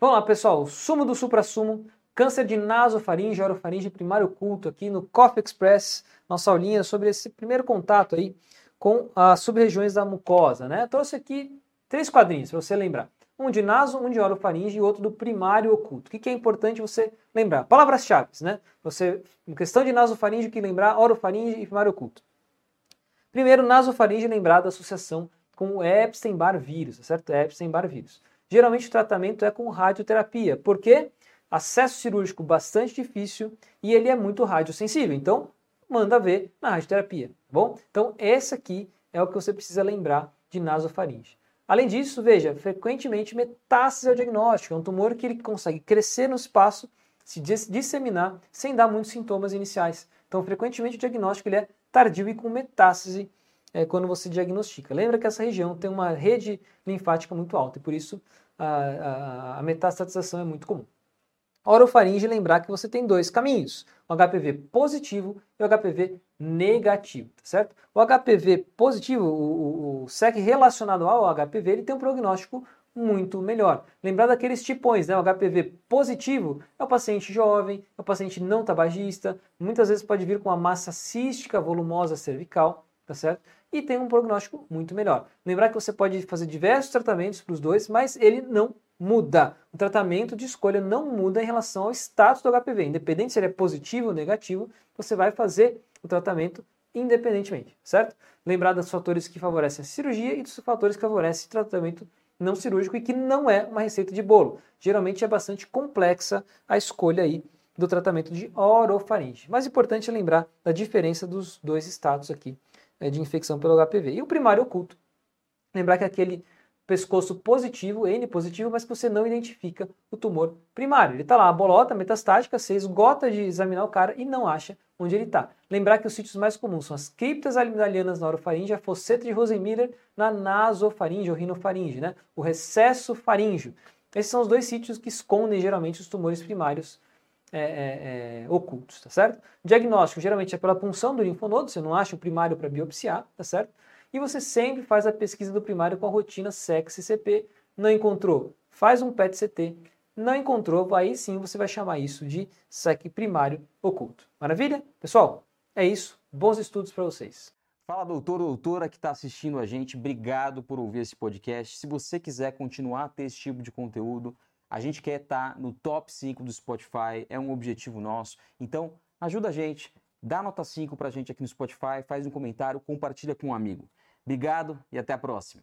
Vamos lá, pessoal. Sumo do supra-sumo. Câncer de nasofaringe, orofaringe primário oculto aqui no Coffee Express. Nossa aulinha sobre esse primeiro contato aí com as sub-regiões da mucosa, né? trouxe aqui três quadrinhos para você lembrar. Um de naso, um de orofaringe e outro do primário oculto. O que, que é importante você lembrar? Palavras-chave, né? Você, em questão de nasofaringe, que lembrar orofaringe e primário oculto. Primeiro, nasofaringe, lembrar da associação com o Epstein-Barr vírus, certo? Epstein-Barr vírus. Geralmente o tratamento é com radioterapia, porque acesso cirúrgico bastante difícil e ele é muito radiosensível. Então, manda ver na radioterapia, tá bom? Então, esse aqui é o que você precisa lembrar de nasofaringe. Além disso, veja, frequentemente metástase é o diagnóstico, é um tumor que ele consegue crescer no espaço, se disseminar sem dar muitos sintomas iniciais. Então, frequentemente o diagnóstico ele é tardio e com metástase é, quando você diagnostica. Lembra que essa região tem uma rede linfática muito alta e por isso a, a, a metastatização é muito comum. Orofaringe, lembrar que você tem dois caminhos, o HPV positivo e o HPV negativo, tá certo? O HPV positivo, o, o, o SEC relacionado ao HPV, ele tem um prognóstico muito melhor. Lembrar daqueles tipões, né? O HPV positivo é o paciente jovem, é o paciente não tabagista, muitas vezes pode vir com uma massa cística volumosa cervical, tá certo? E tem um prognóstico muito melhor. Lembrar que você pode fazer diversos tratamentos para os dois, mas ele não muda. O tratamento de escolha não muda em relação ao status do HPV. Independente se ele é positivo ou negativo, você vai fazer o tratamento independentemente, certo? Lembrar dos fatores que favorecem a cirurgia e dos fatores que favorecem o tratamento não cirúrgico e que não é uma receita de bolo. Geralmente é bastante complexa a escolha aí do tratamento de orofaringe. Mais importante é lembrar da diferença dos dois estados aqui é, de infecção pelo HPV. E o primário oculto. Lembrar que é aquele pescoço positivo, N positivo, mas que você não identifica o tumor primário. Ele está lá, a bolota metastática, você esgota de examinar o cara e não acha onde ele está. Lembrar que os sítios mais comuns são as criptas amigdalianas na orofaringe, a fosseta de Rosenmiller na nasofaringe ou rinofaringe, né? o recesso faríngeo. Esses são os dois sítios que escondem geralmente os tumores primários é, é, é, ocultos, tá certo? Diagnóstico geralmente é pela punção do linfonodo, você não acha o primário para biopsiar, tá certo? E você sempre faz a pesquisa do primário com a rotina SEX-CP. Não encontrou? Faz um PET-CT. Não encontrou? Aí sim você vai chamar isso de SEC primário oculto. Maravilha? Pessoal, é isso. Bons estudos para vocês. Fala, doutor ou doutora que está assistindo a gente. Obrigado por ouvir esse podcast. Se você quiser continuar a ter esse tipo de conteúdo, a gente quer estar tá no top 5 do Spotify, é um objetivo nosso. Então, ajuda a gente, dá nota 5 para a gente aqui no Spotify, faz um comentário, compartilha com um amigo. Obrigado e até a próxima.